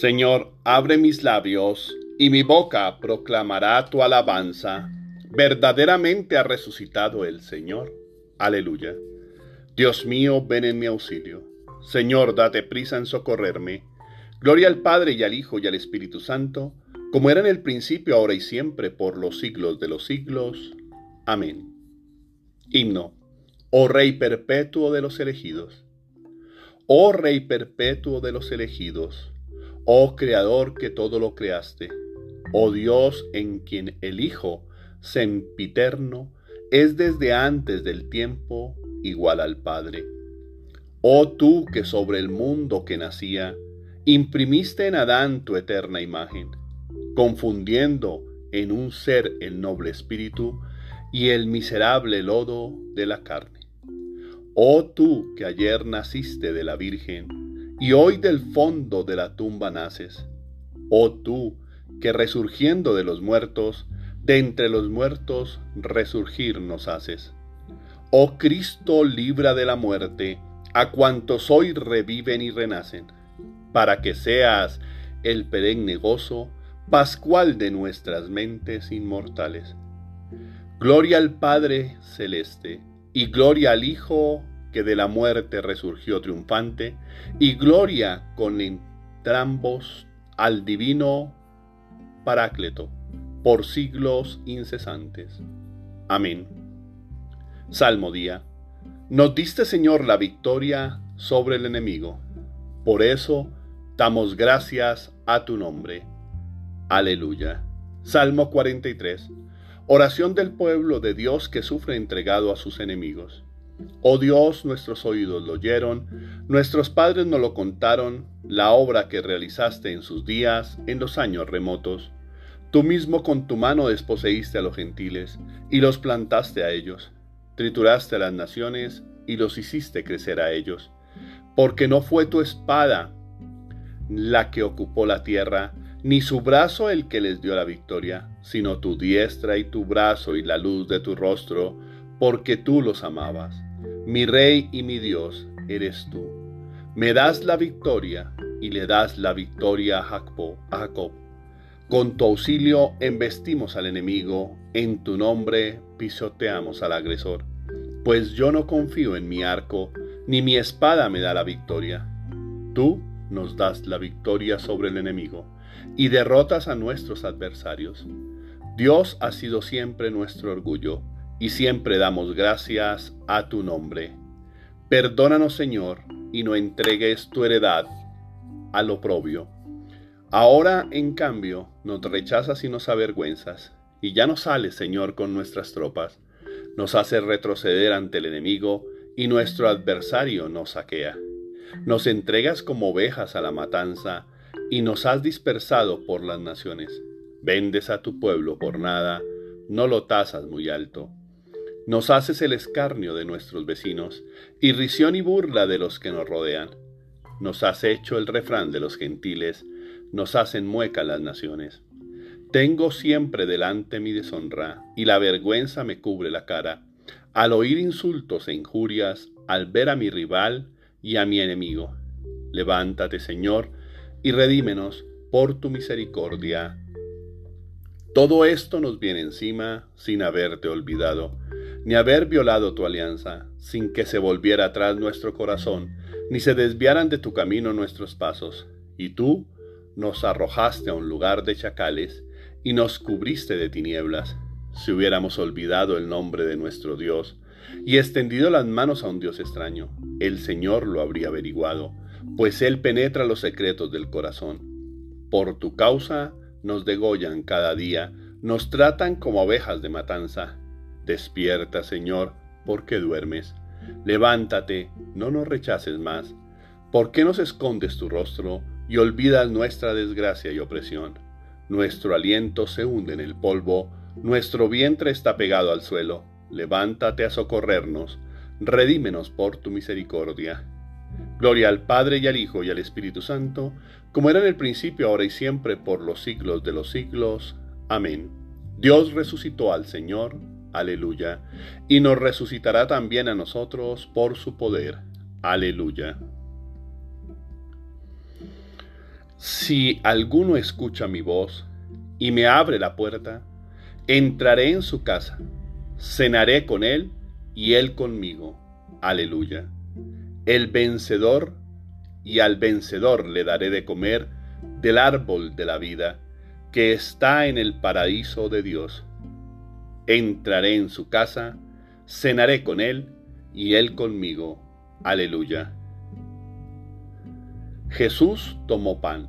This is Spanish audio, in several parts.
Señor, abre mis labios, y mi boca proclamará tu alabanza. Verdaderamente ha resucitado el Señor. Aleluya. Dios mío, ven en mi auxilio. Señor, date prisa en socorrerme. Gloria al Padre y al Hijo y al Espíritu Santo, como era en el principio, ahora y siempre, por los siglos de los siglos. Amén. Himno. Oh Rey perpetuo de los elegidos. Oh Rey perpetuo de los elegidos. Oh Creador que todo lo creaste. Oh Dios en quien el Hijo, sempiterno, es desde antes del tiempo igual al Padre. Oh tú que sobre el mundo que nacía, imprimiste en Adán tu eterna imagen, confundiendo en un ser el noble espíritu y el miserable lodo de la carne. Oh tú que ayer naciste de la Virgen y hoy del fondo de la tumba naces. Oh tú que resurgiendo de los muertos, de entre los muertos resurgir nos haces. Oh Cristo, libra de la muerte a cuantos hoy reviven y renacen, para que seas el perenne gozo pascual de nuestras mentes inmortales. Gloria al Padre celeste, y gloria al Hijo que de la muerte resurgió triunfante, y gloria con entrambos al divino Parácleto, por siglos incesantes. Amén. Salmo día. Nos diste, Señor, la victoria sobre el enemigo. Por eso damos gracias a tu nombre. Aleluya. Salmo 43. Oración del pueblo de Dios que sufre entregado a sus enemigos. Oh Dios, nuestros oídos lo oyeron, nuestros padres nos lo contaron, la obra que realizaste en sus días, en los años remotos. Tú mismo con tu mano desposeíste a los gentiles y los plantaste a ellos. Trituraste a las naciones y los hiciste crecer a ellos. Porque no fue tu espada la que ocupó la tierra, ni su brazo el que les dio la victoria, sino tu diestra y tu brazo y la luz de tu rostro, porque tú los amabas. Mi rey y mi Dios eres tú. Me das la victoria y le das la victoria a Jacob. Con tu auxilio embestimos al enemigo, en tu nombre pisoteamos al agresor. Pues yo no confío en mi arco, ni mi espada me da la victoria. Tú nos das la victoria sobre el enemigo y derrotas a nuestros adversarios. Dios ha sido siempre nuestro orgullo y siempre damos gracias a tu nombre. Perdónanos, Señor, y no entregues tu heredad al oprobio. Ahora, en cambio, nos rechazas y nos avergüenzas, y ya no sales, Señor, con nuestras tropas. Nos haces retroceder ante el enemigo, y nuestro adversario nos saquea. Nos entregas como ovejas a la matanza, y nos has dispersado por las naciones. Vendes a tu pueblo por nada, no lo tasas muy alto. Nos haces el escarnio de nuestros vecinos, irrisión y burla de los que nos rodean. Nos has hecho el refrán de los gentiles, nos hacen mueca las naciones. Tengo siempre delante mi deshonra, y la vergüenza me cubre la cara, al oír insultos e injurias, al ver a mi rival y a mi enemigo. Levántate, Señor, y redímenos por tu misericordia. Todo esto nos viene encima sin haberte olvidado, ni haber violado tu alianza, sin que se volviera atrás nuestro corazón, ni se desviaran de tu camino nuestros pasos. Y tú nos arrojaste a un lugar de chacales, y nos cubriste de tinieblas. Si hubiéramos olvidado el nombre de nuestro Dios, y extendido las manos a un Dios extraño, el Señor lo habría averiguado pues Él penetra los secretos del corazón. Por tu causa nos degollan cada día, nos tratan como ovejas de matanza. Despierta, Señor, porque duermes. Levántate, no nos rechaces más. ¿Por qué nos escondes tu rostro y olvidas nuestra desgracia y opresión? Nuestro aliento se hunde en el polvo, nuestro vientre está pegado al suelo. Levántate a socorrernos, redímenos por tu misericordia. Gloria al Padre y al Hijo y al Espíritu Santo, como era en el principio, ahora y siempre, por los siglos de los siglos. Amén. Dios resucitó al Señor, aleluya, y nos resucitará también a nosotros por su poder, aleluya. Si alguno escucha mi voz y me abre la puerta, entraré en su casa, cenaré con él y él conmigo. Aleluya. El vencedor y al vencedor le daré de comer del árbol de la vida que está en el paraíso de Dios. Entraré en su casa, cenaré con él y él conmigo. Aleluya. Jesús tomó pan,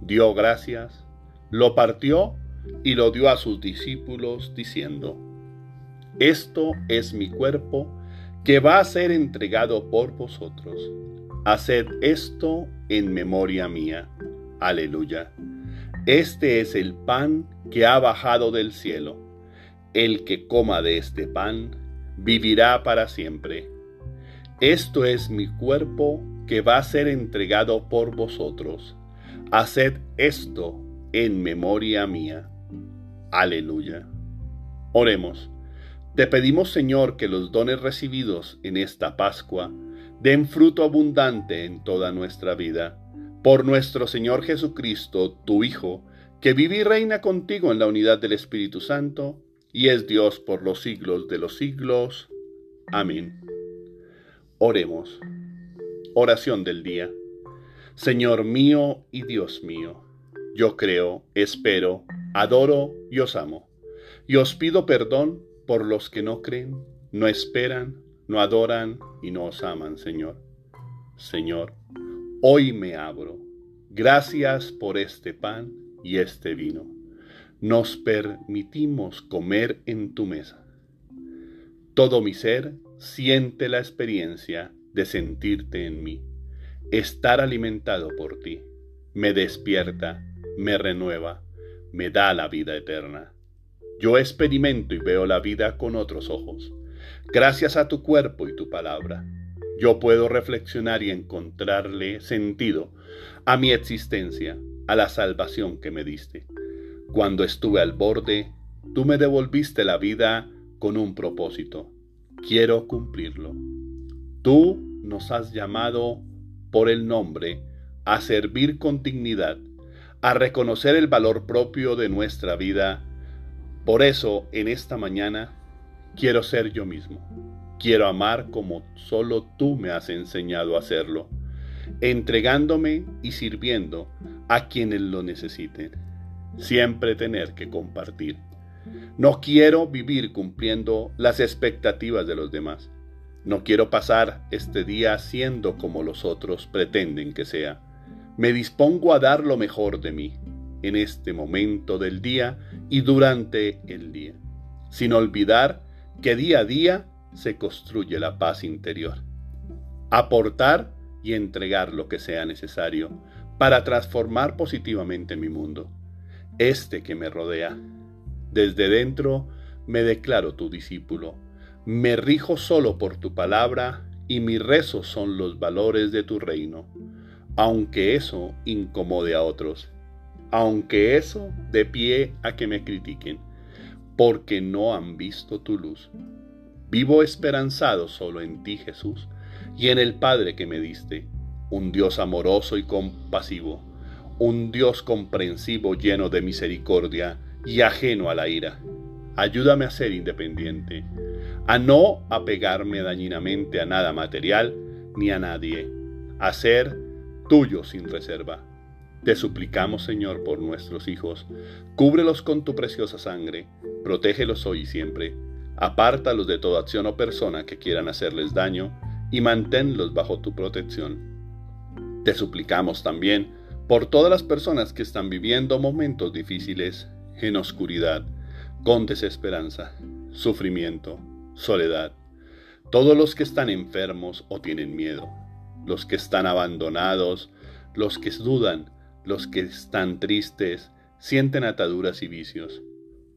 dio gracias, lo partió y lo dio a sus discípulos diciendo, Esto es mi cuerpo que va a ser entregado por vosotros. Haced esto en memoria mía. Aleluya. Este es el pan que ha bajado del cielo. El que coma de este pan vivirá para siempre. Esto es mi cuerpo que va a ser entregado por vosotros. Haced esto en memoria mía. Aleluya. Oremos. Te pedimos, Señor, que los dones recibidos en esta Pascua den fruto abundante en toda nuestra vida. Por nuestro Señor Jesucristo, tu Hijo, que vive y reina contigo en la unidad del Espíritu Santo, y es Dios por los siglos de los siglos. Amén. Oremos. Oración del día. Señor mío y Dios mío, yo creo, espero, adoro y os amo. Y os pido perdón por los que no creen, no esperan, no adoran y no os aman, Señor. Señor, hoy me abro. Gracias por este pan y este vino. Nos permitimos comer en tu mesa. Todo mi ser siente la experiencia de sentirte en mí, estar alimentado por ti, me despierta, me renueva, me da la vida eterna. Yo experimento y veo la vida con otros ojos. Gracias a tu cuerpo y tu palabra, yo puedo reflexionar y encontrarle sentido a mi existencia, a la salvación que me diste. Cuando estuve al borde, tú me devolviste la vida con un propósito. Quiero cumplirlo. Tú nos has llamado por el nombre a servir con dignidad, a reconocer el valor propio de nuestra vida. Por eso, en esta mañana, quiero ser yo mismo. Quiero amar como solo tú me has enseñado a hacerlo, entregándome y sirviendo a quienes lo necesiten. Siempre tener que compartir. No quiero vivir cumpliendo las expectativas de los demás. No quiero pasar este día siendo como los otros pretenden que sea. Me dispongo a dar lo mejor de mí en este momento del día y durante el día, sin olvidar que día a día se construye la paz interior. Aportar y entregar lo que sea necesario para transformar positivamente mi mundo, este que me rodea. Desde dentro me declaro tu discípulo me rijo solo por tu palabra y mis rezos son los valores de tu reino, aunque eso incomode a otros, aunque eso de pie a que me critiquen, porque no han visto tu luz. Vivo esperanzado solo en ti, Jesús, y en el Padre que me diste, un Dios amoroso y compasivo, un Dios comprensivo lleno de misericordia y ajeno a la ira. Ayúdame a ser independiente a no apegarme dañinamente a nada material ni a nadie, a ser tuyo sin reserva. Te suplicamos, Señor, por nuestros hijos, cúbrelos con tu preciosa sangre, protégelos hoy y siempre, apártalos de toda acción o persona que quieran hacerles daño y manténlos bajo tu protección. Te suplicamos también por todas las personas que están viviendo momentos difíciles, en oscuridad, con desesperanza, sufrimiento, soledad, todos los que están enfermos o tienen miedo, los que están abandonados, los que dudan, los que están tristes, sienten ataduras y vicios,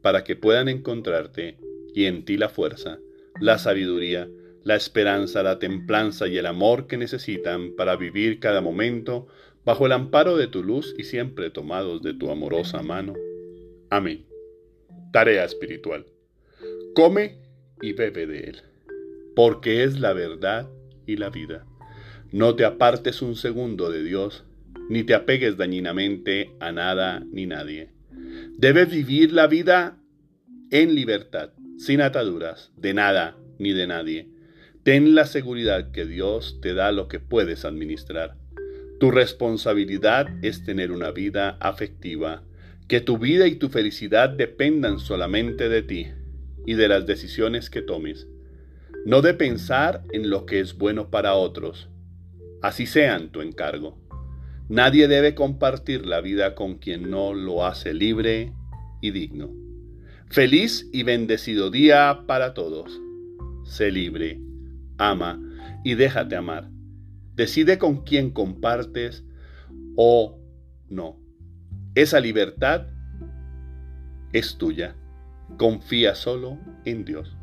para que puedan encontrarte y en ti la fuerza, la sabiduría, la esperanza, la templanza y el amor que necesitan para vivir cada momento bajo el amparo de tu luz y siempre tomados de tu amorosa mano. Amén. Tarea espiritual. Come y bebe de él, porque es la verdad y la vida. No te apartes un segundo de Dios, ni te apegues dañinamente a nada ni nadie. Debes vivir la vida en libertad, sin ataduras, de nada ni de nadie. Ten la seguridad que Dios te da lo que puedes administrar. Tu responsabilidad es tener una vida afectiva, que tu vida y tu felicidad dependan solamente de ti y de las decisiones que tomes, no de pensar en lo que es bueno para otros, así sean tu encargo. Nadie debe compartir la vida con quien no lo hace libre y digno. Feliz y bendecido día para todos. Sé libre, ama y déjate amar. Decide con quién compartes o no. Esa libertad es tuya. Confía solo en Dios.